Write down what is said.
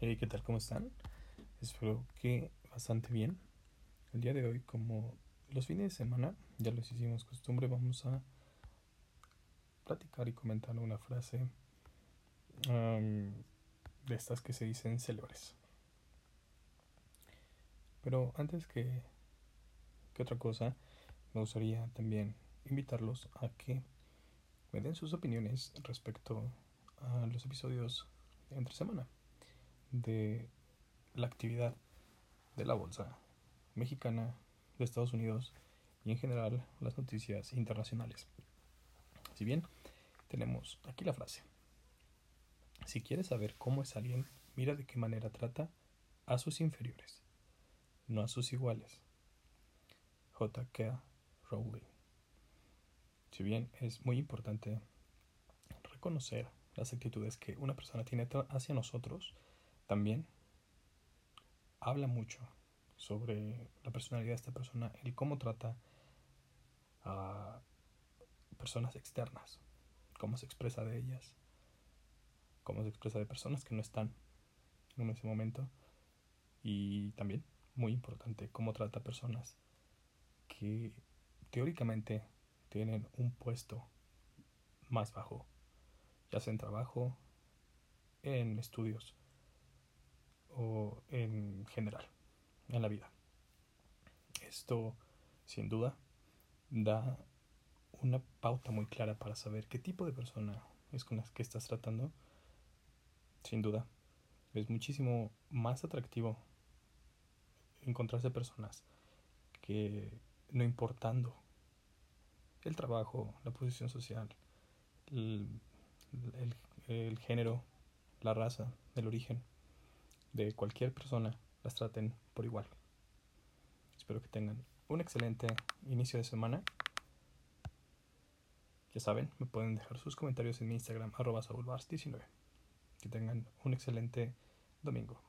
Hey, ¿qué tal? ¿Cómo están? Espero que bastante bien. El día de hoy, como los fines de semana, ya los hicimos costumbre, vamos a platicar y comentar una frase de estas que se dicen célebres. Pero antes que, que otra cosa, me gustaría también invitarlos a que me den sus opiniones respecto a los episodios de entre semana de la actividad de la bolsa mexicana, de Estados Unidos y en general las noticias internacionales. Si bien tenemos aquí la frase, si quieres saber cómo es alguien, mira de qué manera trata a sus inferiores, no a sus iguales. J.K. Rowling. Si bien es muy importante reconocer las actitudes que una persona tiene hacia nosotros, también habla mucho sobre la personalidad de esta persona, el cómo trata a personas externas, cómo se expresa de ellas, cómo se expresa de personas que no están en ese momento. Y también, muy importante, cómo trata a personas que teóricamente tienen un puesto más bajo, ya sea en trabajo, en estudios o en general en la vida. Esto, sin duda, da una pauta muy clara para saber qué tipo de persona es con la que estás tratando. Sin duda, es muchísimo más atractivo encontrarse personas que no importando el trabajo, la posición social, el, el género, la raza, el origen, de cualquier persona las traten por igual. Espero que tengan un excelente inicio de semana. Ya saben, me pueden dejar sus comentarios en mi Instagram, arroba 19 Que tengan un excelente domingo.